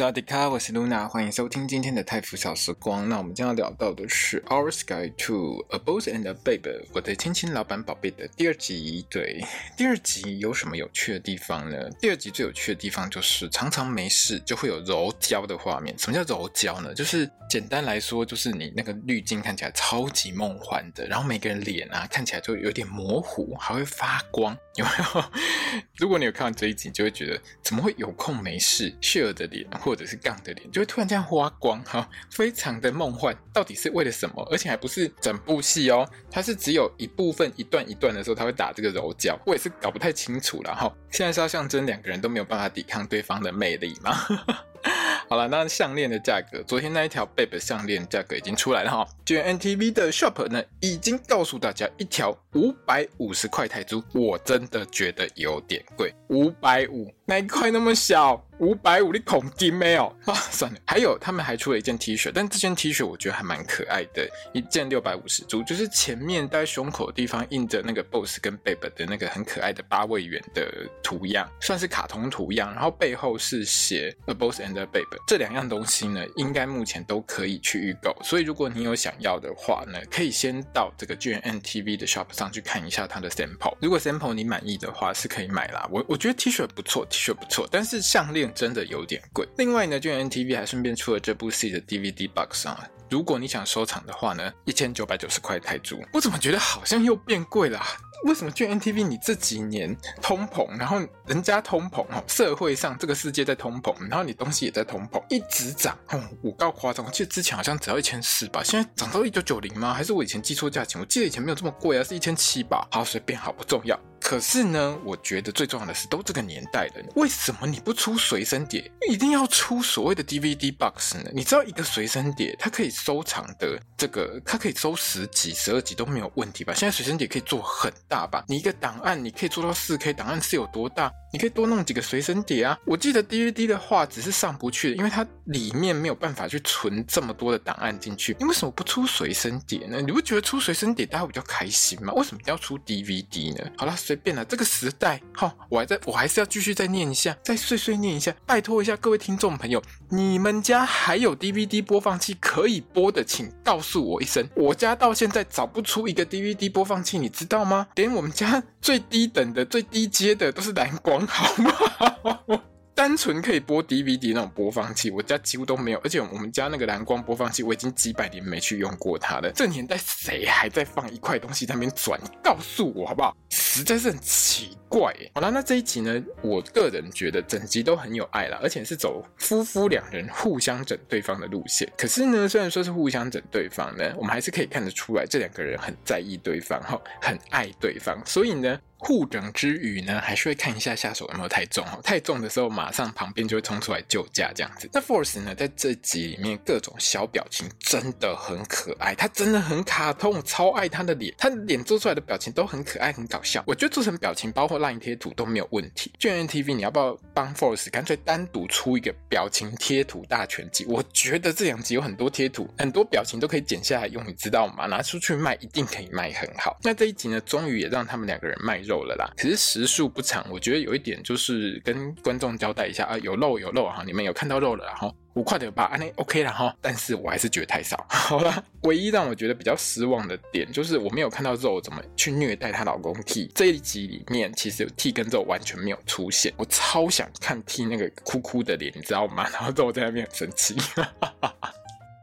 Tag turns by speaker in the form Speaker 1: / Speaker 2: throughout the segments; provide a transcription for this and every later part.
Speaker 1: 大家好，我是 Luna，欢迎收听今天的泰腐小时光。那我们将要聊到的是《Our Sky to a Boss and a Babe》，我的亲亲老板宝贝的第二集。对，第二集有什么有趣的地方呢？第二集最有趣的地方就是常常没事就会有柔焦的画面。什么叫柔焦呢？就是简单来说，就是你那个滤镜看起来超级梦幻的，然后每个人脸啊看起来就有点模糊，还会发光，有没有？如果你有看完这一集，就会觉得怎么会有空没事 share 的脸？或者是杠的脸就会突然这样发光哈，非常的梦幻。到底是为了什么？而且还不是整部戏哦，它是只有一部分一段一段的时候，它会打这个柔焦。我也是搞不太清楚了哈。现在是要象征两个人都没有办法抵抗对方的魅力吗？好了，那项链的价格，昨天那一条 Babe 项链价格已经出来了哈。GMMTV 的 Shop 呢，已经告诉大家一条五百五十块泰铢，我真的觉得有点贵，五百五，那一块那么小。五百五，你恐惊没有啊？算了，还有他们还出了一件 T 恤，但这件 T 恤我觉得还蛮可爱的，一件六百五十铢，就是前面在胸口的地方印着那个 Boss 跟 Babe 的那个很可爱的八位元的图样，算是卡通图样，然后背后是写 A Boss and a Babe，这两样东西呢，应该目前都可以去预购，所以如果你有想要的话呢，可以先到这个 GMMTV 的 Shop 上去看一下它的 Sample，如果 Sample 你满意的话是可以买啦，我我觉得 T 恤不错，T 恤不错，但是项链。真的有点贵。另外呢就 NTV 还顺便出了这部戏的 DVD box 啊。如果你想收藏的话呢，一千九百九十块泰铢。我怎么觉得好像又变贵了？为什么就 NTV？你这几年通膨，然后人家通膨哦，社会上这个世界在通膨，然后你东西也在通膨，一直涨。哦，我告夸张，我记得之前好像只要一千四吧，现在涨到一九九零吗？还是我以前记错价钱？我记得以前没有这么贵啊，是一千七吧。好，随便，好不重要。可是呢，我觉得最重要的是，都这个年代了，为什么你不出随身碟，一定要出所谓的 DVD box 呢？你知道一个随身碟，它可以收藏的这个，它可以收十集、十二集都没有问题吧？现在随身碟可以做很大吧？你一个档案你可以做到四 K 档案是有多大？你可以多弄几个随身碟啊！我记得 DVD 的画质是上不去，因为它里面没有办法去存这么多的档案进去。你为什么不出随身碟呢？你不觉得出随身碟大家比较开心吗？为什么要出 DVD 呢？好了，随便了。这个时代，哈，我还在我还是要继续再念一下，再碎碎念一下，拜托一下各位听众朋友，你们家还有 DVD 播放器可以播的，请告诉我一声。我家到现在找不出一个 DVD 播放器，你知道吗？连我们家最低等的、最低阶的都是蓝光。好吗？单纯可以播 DVD 那种播放器，我家几乎都没有。而且我们家那个蓝光播放器，我已经几百年没去用过它了。这年代谁还在放一块东西在那边转？告诉我好不好？实在是很奇怪。好了，那这一集呢，我个人觉得整集都很有爱了，而且是走夫妇两人互相整对方的路线。可是呢，虽然说是互相整对方呢，我们还是可以看得出来，这两个人很在意对方，哈，很爱对方。所以呢。互整之余呢，还是会看一下下手有没有太重哦。太重的时候，马上旁边就会冲出来救驾这样子。那 Force 呢，在这集里面各种小表情真的很可爱，他真的很卡通，超爱他的脸，他的脸做出来的表情都很可爱，很搞笑。我觉得做成表情包或 LINE 贴图都没有问题。GMMTV，你要不要帮 Force 干脆单独出一个表情贴图大全集？我觉得这两集有很多贴图，很多表情都可以剪下来用，你知道吗？拿出去卖一定可以卖很好。那这一集呢，终于也让他们两个人卖肉了啦，其实时数不长，我觉得有一点就是跟观众交代一下啊，有肉有肉哈，你们有看到肉了哈，五块的吧，啊那 OK 了哈，但是我还是觉得太少，好了，唯一让我觉得比较失望的点就是我没有看到肉怎么去虐待她老公 T，这一集里面其实 T 跟肉完全没有出现，我超想看 T 那个哭哭的脸，你知道吗？然后肉在那边很生气。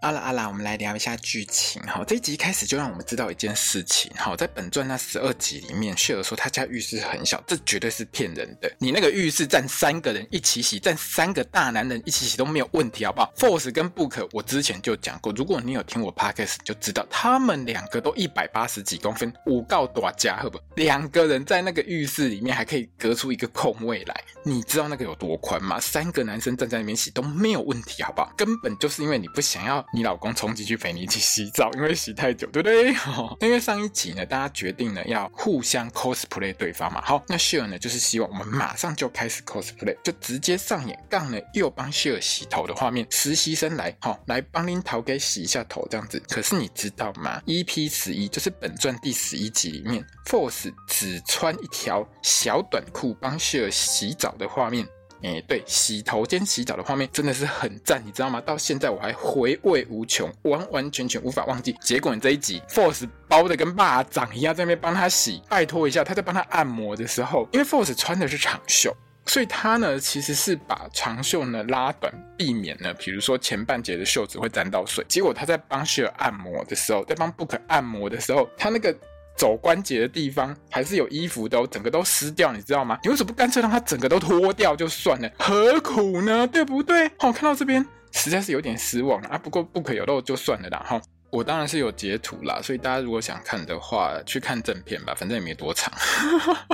Speaker 1: 阿啦阿啦，我们来聊一下剧情哈。这一集一开始就让我们知道一件事情哈，在本传那十二集里面，谢尔说他家浴室很小，这绝对是骗人的。你那个浴室站三个人一起洗，站三个大男人一起洗都没有问题，好不好？Force 跟 Book，我之前就讲过，如果你有听我 Podcast，就知道他们两个都一百八十几公分，五告大家好不？两个人在那个浴室里面还可以隔出一个空位来，你知道那个有多宽吗？三个男生站在那边洗都没有问题，好不好？根本就是因为你不想要。你老公冲进去陪你一起洗澡，因为洗太久，对不对？哦，因为上一集呢，大家决定呢要互相 cosplay 对方嘛。好，那 Share 呢就是希望我们马上就开始 cosplay，就直接上演杠呢又帮 Share 洗头的画面，实习生来，好、来帮林桃给洗一下头这样子。可是你知道吗？EP 十一就是本传第十一集里面，Force 只穿一条小短裤帮 Share 洗澡的画面。哎、对，洗头兼洗澡的画面真的是很赞，你知道吗？到现在我还回味无穷，完完全全无法忘记。结果你这一集，Force 包的跟蚂蚱一样，在那边帮他洗，拜托一下，他在帮他按摩的时候，因为 Force 穿的是长袖，所以他呢其实是把长袖呢拉短，避免呢，比如说前半截的袖子会沾到水。结果他在帮 Share 按摩的时候，在帮 Book 按摩的时候，他那个。肘关节的地方还是有衣服的，整个都湿掉，你知道吗？你为什么不干脆让它整个都脱掉就算了？何苦呢？对不对？好，看到这边实在是有点失望啊。不过不可有漏就算了啦。哈，我当然是有截图啦，所以大家如果想看的话，去看正片吧，反正也没多长。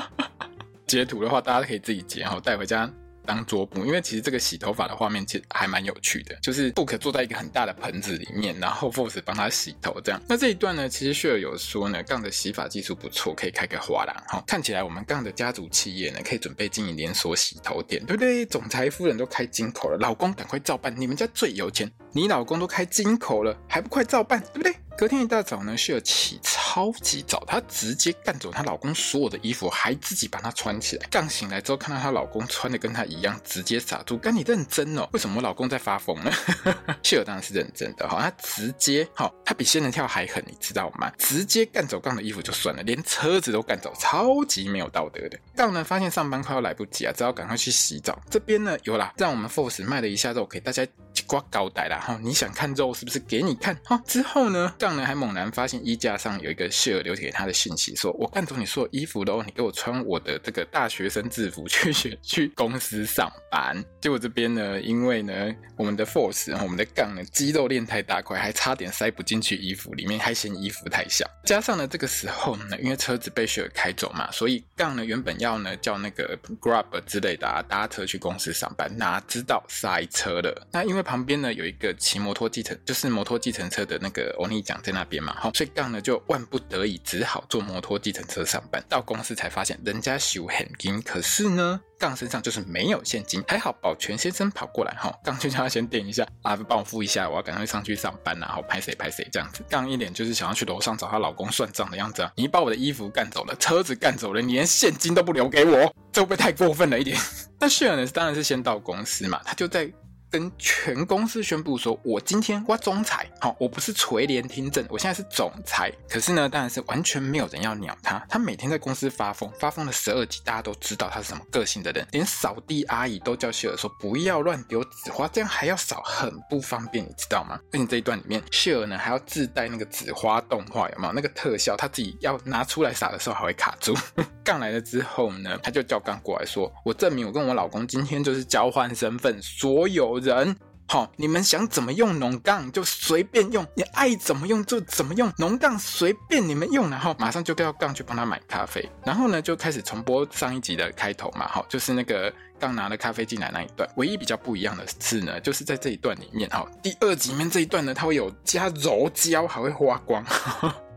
Speaker 1: 截图的话，大家可以自己截，好带回家。当桌布，因为其实这个洗头发的画面其实还蛮有趣的，就是 Book 坐在一个很大的盆子里面，然后 Force 帮他洗头这样。那这一段呢，其实 Share 有说呢，杠的洗发技术不错，可以开个花廊哈。看起来我们杠的家族企业呢，可以准备经营连锁洗头店，对不对？总裁夫人都开金口了，老公赶快照办，你们家最有钱，你老公都开金口了，还不快照办，对不对？隔天一大早呢，Share 起超级早，她直接干走她老公所有的衣服，还自己把它穿起来。杠醒来之后，看到她老公穿的跟她一样，直接傻住。干你认真哦？为什么我老公在发疯呢？Share 当然是认真的哈，他直接好，他比仙人跳还狠，你知道吗？直接干走杠的衣服就算了，连车子都干走，超级没有道德的。杠呢发现上班快要来不及啊，只好赶快去洗澡。这边呢有啦，让我们 Force 卖了一下肉给大家。刮高带啦哈！你想看肉是不是？给你看哈！之后呢，杠呢还猛然发现衣架上有一个 Share 留给他的信息，说：“我看中你所有衣服喽，你给我穿我的这个大学生制服去学去公司上班。”结果这边呢，因为呢我们的 Force 我们的杠呢肌肉练太大块，还差点塞不进去衣服里面，还嫌衣服太小。加上呢这个时候呢，因为车子被 Share 开走嘛，所以杠呢原本要呢叫那个 Grab 之类的啊搭车去公司上班，哪知道塞车了。那因为旁边呢有一个骑摩托计程，就是摩托计程车的那个欧尼酱在那边嘛，所以杠呢就万不得已只好坐摩托计程车上班。到公司才发现人家收现金，可是呢杠身上就是没有现金。还好保全先生跑过来哈，杠就叫他先垫一下啊，帮我付一下，我要赶快上去上班，然后拍谁拍谁这样子。杠一脸就是想要去楼上找她老公算账的样子啊！你把我的衣服干走了，车子干走了，你连现金都不留给我，这会不会太过分了一点？那 s h a r 呢，当然是先到公司嘛，他就在。跟全公司宣布说，我今天挖总裁，好，我不是垂帘听政，我现在是总裁。可是呢，当然是完全没有人要鸟他。他每天在公司发疯，发疯了十二集，大家都知道他是什么个性的人，连扫地阿姨都叫谢尔说不要乱丢纸花，这样还要扫，很不方便，你知道吗？而且这一段里面，谢尔呢还要自带那个纸花动画，有没有那个特效？他自己要拿出来撒的时候还会卡住。杠来了之后呢，他就叫杠过来说，我证明我跟我老公今天就是交换身份，所有。人。好，你们想怎么用农杠就随便用，你爱怎么用就怎么用，农杠随便你们用，然后马上就掉杠去帮他买咖啡，然后呢就开始重播上一集的开头嘛，好，就是那个刚拿了咖啡进来那一段，唯一比较不一样的是呢，就是在这一段里面，哈，第二集里面这一段呢，它会有加柔焦，还会花光。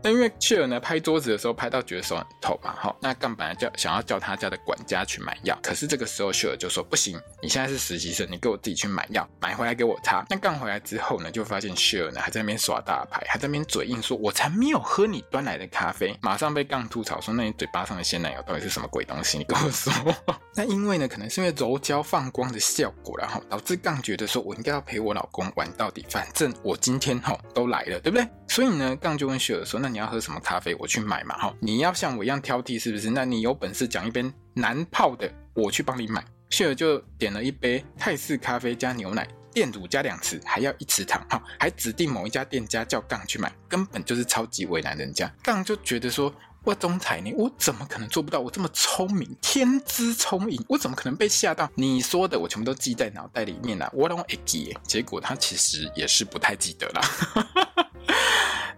Speaker 1: 那因为 Share 呢拍桌子的时候拍到觉得手很痛嘛，哈，那杠本来叫想要叫他家的管家去买药，可是这个时候 Share 就说不行，你现在是实习生，你给我自己去买药，买回来给我擦。那杠回来之后呢，就发现 Share 呢还在那边耍大牌，还在那边嘴硬说，我才没有喝你端来的咖啡，马上被杠吐槽说，那你嘴巴上的鲜奶油到底是什么鬼东西？你跟我说。那因为呢，可能是因为柔焦放光的效果，然后导致杠觉得说我应该要陪我老公玩到底，反正我今天哈都来了，对不对？所以呢，杠就问雪儿说，那你要喝什么咖啡？我去买嘛，哈！你要像我一样挑剔是不是？那你有本事讲一杯难泡的，我去帮你买。雪儿就点了一杯泰式咖啡加牛奶，店主加两匙，还要一匙糖，哈，还指定某一家店家叫杠去买，根本就是超级为难人家。杠就觉得说，我总裁呢，我怎么可能做不到？我这么聪明，天资聪颖，我怎么可能被吓到？你说的我全部都记在脑袋里面了，我都会记。结果他其实也是不太记得了。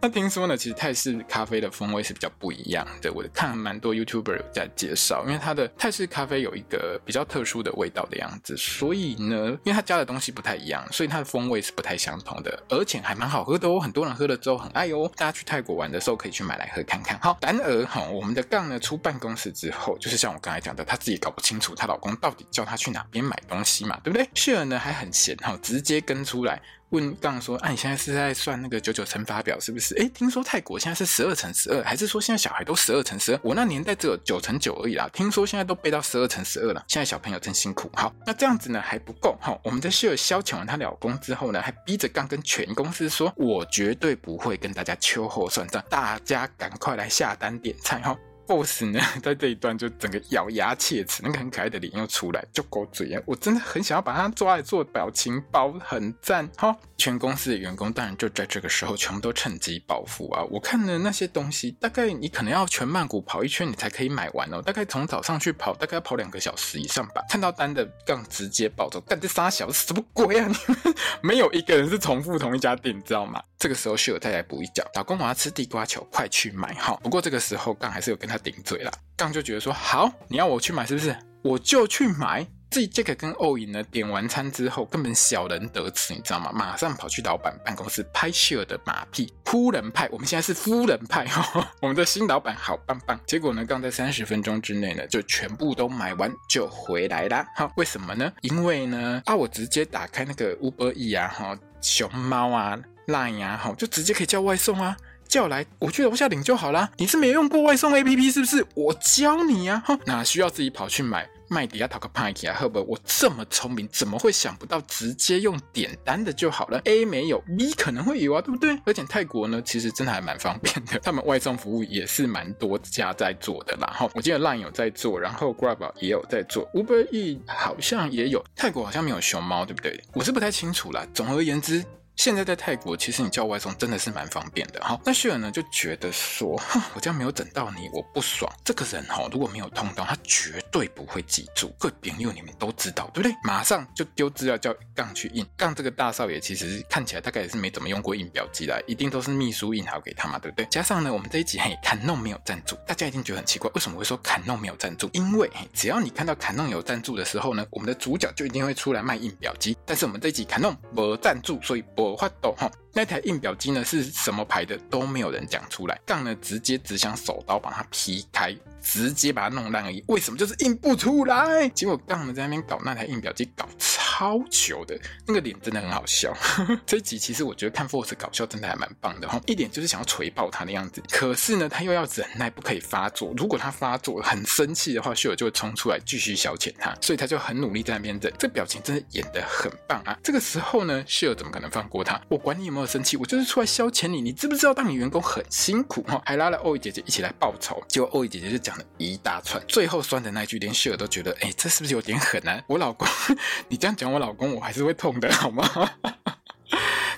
Speaker 1: 那听说呢，其实泰式咖啡的风味是比较不一样的。我看了蛮多 YouTuber 有在介绍，因为它的泰式咖啡有一个比较特殊的味道的样子，所以呢，因为它加的东西不太一样，所以它的风味是不太相同的，而且还蛮好喝的哦。很多人喝了之后很爱哦，大家去泰国玩的时候可以去买来喝看看。好，然而哈，我们的杠呢出办公室之后，就是像我刚才讲的，她自己搞不清楚她老公到底叫她去哪边买东西嘛，对不对旭儿呢还很闲哈，直接跟出来。问杠说：“啊，你现在是在算那个九九乘法表是不是？诶，听说泰国现在是十二乘十二，还是说现在小孩都十二乘十二？我那年代只有九乘九而已啦。听说现在都背到十二乘十二了。现在小朋友真辛苦。好，那这样子呢还不够。好，我们在希尔消遣完她老公之后呢，还逼着杠跟全公司说：我绝对不会跟大家秋后算账，大家赶快来下单点菜哈。” Boss 呢，在这一段就整个咬牙切齿，那个很可爱的脸又出来，就勾嘴啊！我真的很想要把他抓来做表情包，很赞哈！全公司的员工当然就在这个时候全部都趁机暴富啊！我看了那些东西，大概你可能要全曼谷跑一圈，你才可以买完哦。大概从早上去跑，大概要跑两个小时以上吧。看到单的杠直接暴走，干这仨小时什么鬼啊？你们 没有一个人是重复同一家店，你知道吗？这个时候秀儿再来补一脚，老公我要吃地瓜球，快去买哈！不过这个时候杠还是有跟他顶嘴啦，杠就觉得说好，你要我去买是不是？我就去买。自己杰克跟欧影呢点完餐之后，根本小人得志，你知道吗？马上跑去老板办公室拍秀的马屁，夫人派，我们现在是夫人派哈，我们的新老板好棒棒。结果呢，杠在三十分钟之内呢，就全部都买完就回来啦。哈，为什么呢？因为呢，啊，我直接打开那个 Uber E 啊，哈，熊猫啊。Line 啊，好，就直接可以叫外送啊，叫来我去楼下领就好啦。你是没用过外送 APP 是不是？我教你啊，哈，哪需要自己跑去买麦迪亚讨个派克啊？赫伯，我这么聪明，怎么会想不到直接用点单的就好了？A 没有，B 可能会有啊，对不对？而且泰国呢，其实真的还蛮方便的，他们外送服务也是蛮多家在做的啦。哈，我记得 Line 有在做，然后 Grab 也有在做，Uber E 好像也有，泰国好像没有熊猫，对不对？我是不太清楚啦。总而言之。现在在泰国，其实你叫外送真的是蛮方便的哈。那雪儿呢就觉得说，哼，我这样没有等到你，我不爽。这个人哈，如果没有通道，他绝对不会记住。各位朋友，你们都知道对不对？马上就丢资料叫杠去印。杠这个大少爷其实看起来大概也是没怎么用过印表机啦，一定都是秘书印好给他嘛，对不对？加上呢，我们这一集嘿，坎弄没有赞助，大家一定觉得很奇怪，为什么会说坎弄没有赞助？因为只要你看到坎弄有赞助的时候呢，我们的主角就一定会出来卖印表机。但是我们这一集坎弄没赞助，所以不。发抖哈，那台印表机呢是什么牌的都没有人讲出来，杠呢直接只想手刀把它劈开，直接把它弄烂而已。为什么就是印不出来？结果杠呢在那边搞那台印表机搞超超糗的，那个脸真的很好笑。这一集其实我觉得看 Force 搞笑真的还蛮棒的哈，一点就是想要锤爆他的样子。可是呢，他又要忍耐，不可以发作。如果他发作很生气的话，秀儿就会冲出来继续消遣他，所以他就很努力在那边忍。这表情真的演得很棒啊！这个时候呢，秀儿怎么可能放过他？我管你有没有生气，我就是出来消遣你。你知不知道当你员工很辛苦哈？还拉了欧伊姐姐一起来报仇，结果欧伊姐姐就讲了一大串，最后酸的那句连秀儿都觉得，哎，这是不是有点狠啊？我老公，你这样讲我老公，我还是会痛的，好吗？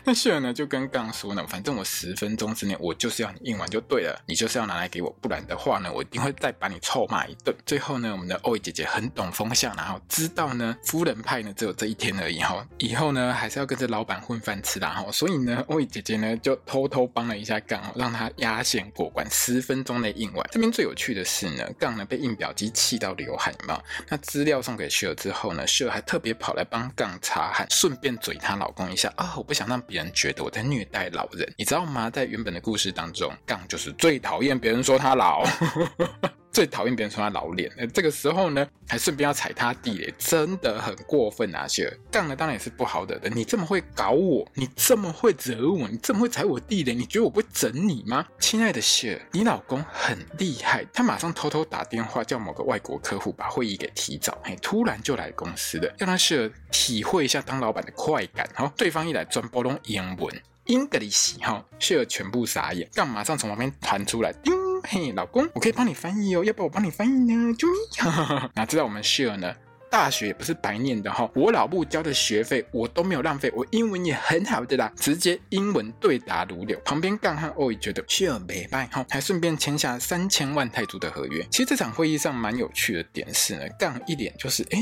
Speaker 1: 那秀儿呢就跟杠说呢，反正我十分钟之内我就是要你印完就对了，你就是要拿来给我，不然的话呢，我一定会再把你臭骂一顿。最后呢，我们的欧伊姐姐很懂风向，然后知道呢，夫人派呢只有这一天而已哈，以后呢还是要跟着老板混饭吃的哈，所以呢，欧伊姐姐呢就偷偷帮了一下杠，让他压线过关，十分钟内印完。这边最有趣的是呢，杠呢被印表机气到流汗嘛，那资料送给秀儿之后呢，秀儿还特别跑来帮杠擦汗，顺便嘴她老公一下啊，我不想让。别人觉得我在虐待老人，你知道吗？在原本的故事当中，杠就是最讨厌别人说他老。最讨厌别人说他老脸，那这个时候呢，还顺便要踩他地雷，真的很过分啊！雪儿杠呢，当然也是不好惹的。你这么会搞我，你这么会惹我，你这么会踩我地雷，你觉得我不会整你吗？亲爱的雪儿，你老公很厉害，他马上偷偷打电话叫某个外国客户把会议给提早，嘿，突然就来公司了，让他雪儿体会一下当老板的快感。好，对方一来转播弄英文，English，哈，雪儿全部傻眼，杠马上从旁边弹出来，叮。嘿，老公，我可以帮你翻译哦，要不要我帮你翻译呢？啾咪，哪知道我们 Share 呢？大学也不是白念的哈，我老母交的学费我都没有浪费，我英文也很好的啦，直接英文对答如流。旁边杠汉欧觉得 Sure 没败哈，还顺便签下三千万泰铢的合约。其实这场会议上蛮有趣的点是呢，杠一脸就是哎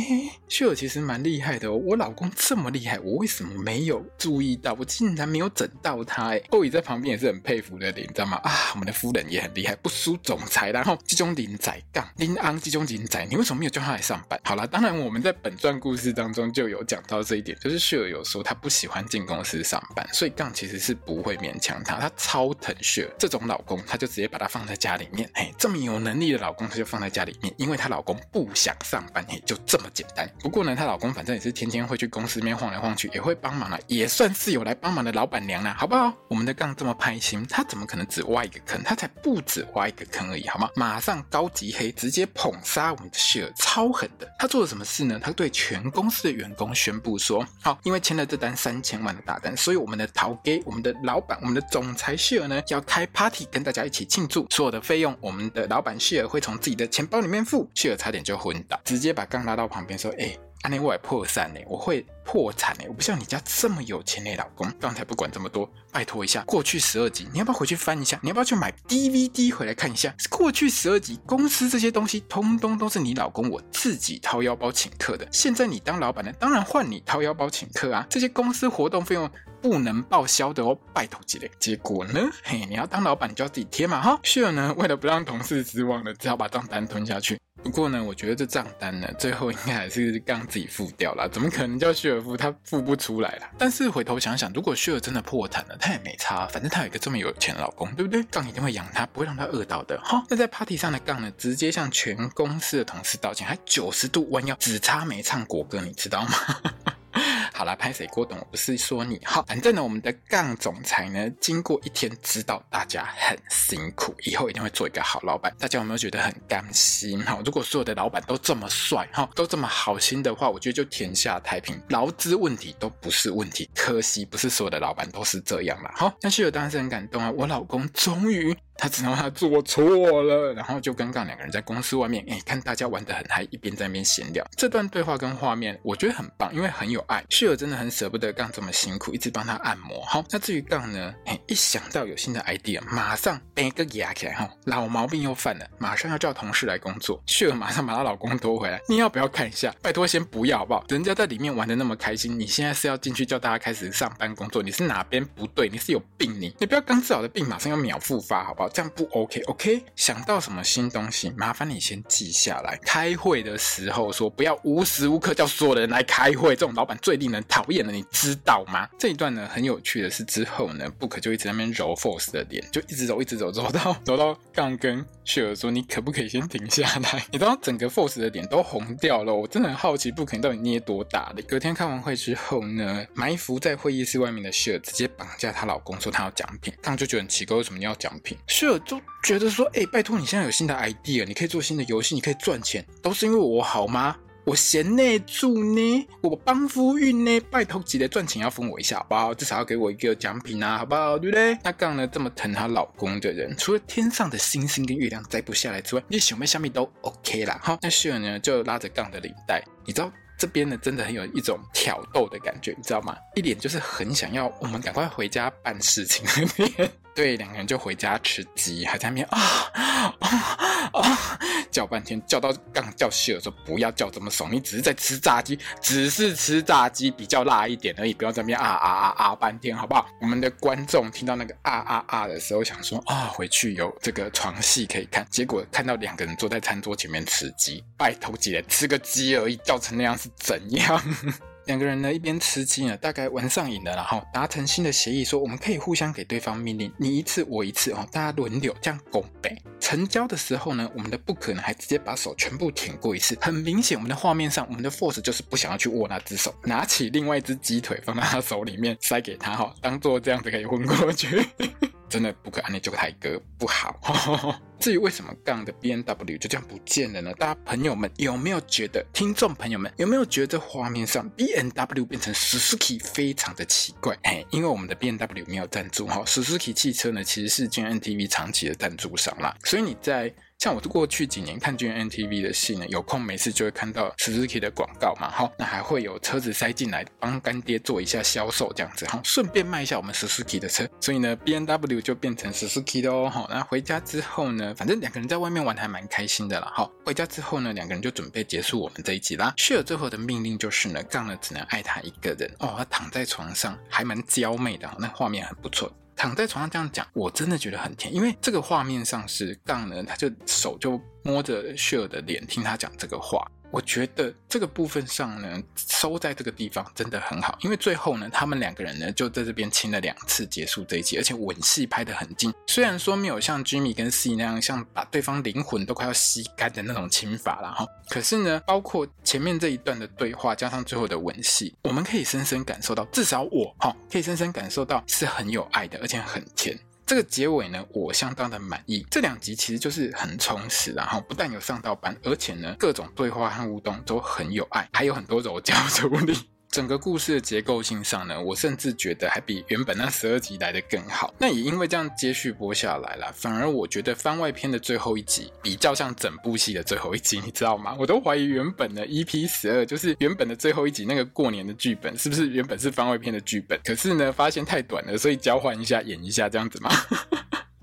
Speaker 1: ，Sure 其实蛮厉害的哦，我老公这么厉害，我为什么没有注意到？我竟然没有整到他哎，欧在旁边也是很佩服的脸，你知道吗？啊，我们的夫人也很厉害，不输总裁。然后这种林仔杠林昂这种林仔，你为什么没有叫他来上班？好了，当然我们在本传故事当中就有讲到这一点，就是 Sure 有说他不喜欢进公司上班，所以杠其实是不会勉强他，他超疼雪儿这种老公，他就直接把他放在家里面。嘿，这么有能力的老公，他就放在家里面，因为她老公不想上班，嘿，就这么简单。不过呢，她老公反正也是天天会去公司里面晃来晃去，也会帮忙了，也算是有来帮忙的老板娘了，好不好？我们的杠这么拍心，他怎么可能只挖一个坑？他才不止挖一个坑而已，好吗？马上高级黑，直接捧杀我们的雪儿超狠的。他做了什么是呢？他对全公司的员工宣布说：好，因为签了这单三千万的大单，所以我们的陶给，我们的老板，我们的总裁希尔呢，要开 party 跟大家一起庆祝。所有的费用，我们的老板希尔会从自己的钱包里面付。希尔差点就昏倒，直接把杠拉到旁边说：哎。阿内我还破产呢，我会破产呢，我不像你家这么有钱嘞，老公。刚才不管这么多，拜托一下，过去十二集你要不要回去翻一下？你要不要去买 DVD 回来看一下？过去十二集公司这些东西，通通都是你老公我自己掏腰包请客的。现在你当老板呢，当然换你掏腰包请客啊！这些公司活动费用不能报销的哦，拜托几嘞。结果呢，嘿，你要当老板你就要自己贴嘛哈。Sure 呢，为了不让同事失望呢，只好把账单吞下去。不过呢，我觉得这账单呢，最后应该还是杠自己付掉了。怎么可能叫旭尔付？他付不出来了。但是回头想想，如果旭尔真的破产了，他也没差，反正他有一个这么有钱的老公，对不对？杠一定会养他，不会让他饿到的。哈，那在 party 上的杠呢，直接向全公司的同事道歉，还九十度弯腰，只差没唱国歌，你知道吗？好啦，拍谁郭董，我不是说你哈，反正呢，我们的杠总裁呢，经过一天知道大家很辛苦，以后一定会做一个好老板。大家有没有觉得很甘心？哈，如果所有的老板都这么帅，哈，都这么好心的话，我觉得就天下太平，劳资问题都不是问题。可惜不是所有的老板都是这样啦。好，但是我当时很感动啊，我老公终于。他知道他做错了，然后就跟杠两个人在公司外面，哎，看大家玩得很嗨，一边在那边闲聊。这段对话跟画面，我觉得很棒，因为很有爱。Sure 真的很舍不得杠这么辛苦，一直帮他按摩。好，那至于杠呢？哎，一想到有新的 idea，马上背个牙起来，哈，老毛病又犯了，马上要叫同事来工作。Sure 马上把她老公拖回来，你要不要看一下？拜托先不要好不好？人家在里面玩得那么开心，你现在是要进去叫大家开始上班工作？你是哪边不对？你是有病你？你不要刚治好的病马上要秒复发，好不好？这样不 OK。OK，想到什么新东西，麻烦你先记下来。开会的时候说不要无时无刻叫所有人来开会，这种老板最令人讨厌的，你知道吗？这一段呢很有趣的是之后呢，Book 就一直在那边揉 Force 的脸，就一直揉，一直揉，揉到揉到杠跟 Sure 说你可不可以先停下来？你知道整个 Force 的脸都红掉了，我真的很好奇 Book 到底捏多大的。隔天开完会之后呢，埋伏在会议室外面的 Sure 直接绑架她老公说她要奖品，杠就觉得很奇怪，为什么你要奖品？Sure 就觉得。说，哎，拜托你现在有新的 idea，你可以做新的游戏，你可以赚钱，都是因为我好吗？我贤内助呢，我帮夫运呢，拜托记得赚钱要分我一下，好不好？至少要给我一个奖品啊，好不好？对不对？那杠呢，这么疼她老公的人，除了天上的星星跟月亮摘不下来之外，你小妹下面都 OK 啦。好，那秀呢，就拉着杠的领带，你知道这边呢，真的很有一种挑逗的感觉，你知道吗？一脸就是很想要我们赶快回家办事情的脸。对，两个人就回家吃鸡，还在那边啊啊啊叫半天，叫到刚叫 Sure 说不要叫这么怂，你只是在吃炸鸡，只是吃炸鸡比较辣一点而已，不要在那边啊啊啊啊半天，好不好？我们的观众听到那个啊啊啊的时候，想说啊，回去有这个床戏可以看，结果看到两个人坐在餐桌前面吃鸡，拜托姐吃个鸡而已，叫成那样是怎样？两个人呢，一边吃鸡呢，大概玩上瘾了，然后达成新的协议，说我们可以互相给对方命令，你一次我一次哦，大家轮流这样拱北。成交的时候呢，我们的不可能还直接把手全部舔过一次，很明显，我们的画面上，我们的 Force 就是不想要去握那只手，拿起另外一只鸡腿放在他手里面塞给他哈，当做这样子可以昏过去。真的不可安内就台哥不好。至于为什么杠的 B N W 就这样不见了呢？大家朋友们有没有觉得？听众朋友们有没有觉得画面上 B N W 变成 Suzuki 非常的奇怪？哎，因为我们的 B N W 没有赞助哈，Suzuki 汽车呢其实是 G N T V 长期的赞助商啦，所以你在像我过去几年看 GMMTV 的戏呢，有空没事就会看到 Suzuki 的广告嘛，好，那还会有车子塞进来帮干爹做一下销售这样子，哈，顺便卖一下我们 Suzuki 的车，所以呢，B N W 就变成 Suzuki 的哦，好，那回家之后呢，反正两个人在外面玩还蛮开心的啦，好，回家之后呢，两个人就准备结束我们这一集啦。Cher 最后的命令就是呢，杠呢只能爱他一个人哦，他躺在床上还蛮娇媚的，那画面很不错。躺在床上这样讲，我真的觉得很甜，因为这个画面上是杠呢，他就手就摸着 Cher 的脸，听他讲这个话。我觉得这个部分上呢，收在这个地方真的很好，因为最后呢，他们两个人呢就在这边亲了两次，结束这一集，而且吻戏拍得很近。虽然说没有像 Jimmy 跟 C 那样，像把对方灵魂都快要吸干的那种亲法了哈，可是呢，包括前面这一段的对话，加上最后的吻戏，我们可以深深感受到，至少我哈，可以深深感受到是很有爱的，而且很甜。这个结尾呢，我相当的满意。这两集其实就是很充实，然后不但有上到班，而且呢，各种对话和互动都很有爱，还有很多柔焦处理。整个故事的结构性上呢，我甚至觉得还比原本那十二集来的更好。那也因为这样接续播下来了，反而我觉得番外篇的最后一集比较像整部戏的最后一集，你知道吗？我都怀疑原本的 EP 十二就是原本的最后一集那个过年的剧本是不是原本是番外篇的剧本？可是呢，发现太短了，所以交换一下演一下这样子嘛。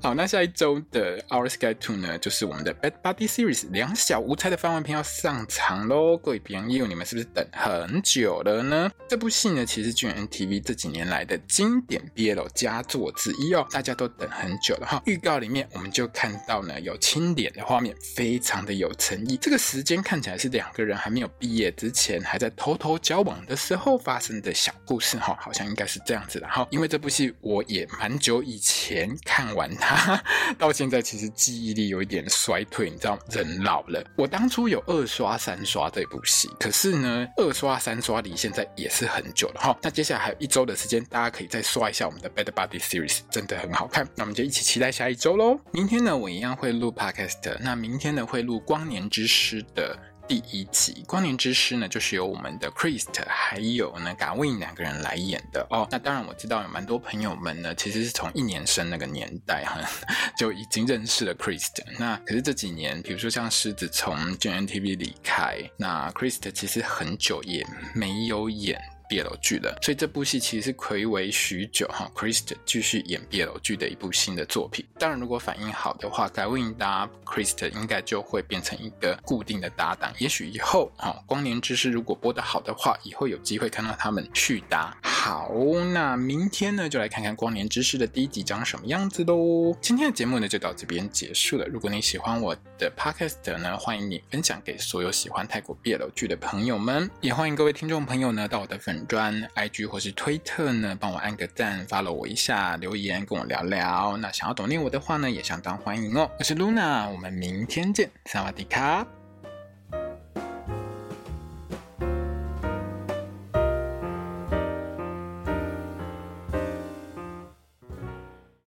Speaker 1: 好，那下一周的 Our Sky Two 呢，就是我们的 Bad Buddy Series 两小无猜的番外篇要上场喽！各位朋友，你们是不是等很久了呢？这部戏呢，其实 GMMTV 这几年来的经典 BL 佳作之一哦，大家都等很久了哈。预告里面我们就看到呢，有亲脸的画面，非常的有诚意。这个时间看起来是两个人还没有毕业之前，还在偷偷交往的时候发生的小故事哈，好像应该是这样子的哈。因为这部戏我也蛮久以前看完它。到现在其实记忆力有一点衰退，你知道，人老了。我当初有二刷、三刷这部戏，可是呢，二刷、三刷离现在也是很久了哈。那接下来还有一周的时间，大家可以再刷一下我们的 Bad Buddy Series，真的很好看。那我们就一起期待下一周喽。明天呢，我一样会录 Podcast，那明天呢会录《光年之诗》的。第一集《光年之师》呢，就是由我们的 Christ 还有呢 Gawin 两个人来演的哦。那当然我知道有蛮多朋友们呢，其实是从一年生那个年代哈 就已经认识了 Christ。那可是这几年，比如说像狮子从 JNTV 离开，那 Christ 其实很久也没有演。BL 剧的，所以这部戏其实是暌违许久哈，Christ 继续演 BL 剧的一部新的作品。当然，如果反应好的话改问答 Christ 应该就会变成一个固定的搭档。也许以后哈，光年之诗如果播得好的话，以后有机会看到他们续搭。好，那明天呢，就来看看光年之诗的第一集长什么样子喽。今天的节目呢，就到这边结束了。如果你喜欢我的 Podcast 呢，欢迎你分享给所有喜欢泰国 BL 剧的朋友们，也欢迎各位听众朋友呢，到我的粉专 IG 或是推特呢，帮我按个赞，follow 我一下，留言跟我聊聊。那想要懂念我的话呢，也相当欢迎哦。我是 Luna，我们明天见，萨瓦迪卡。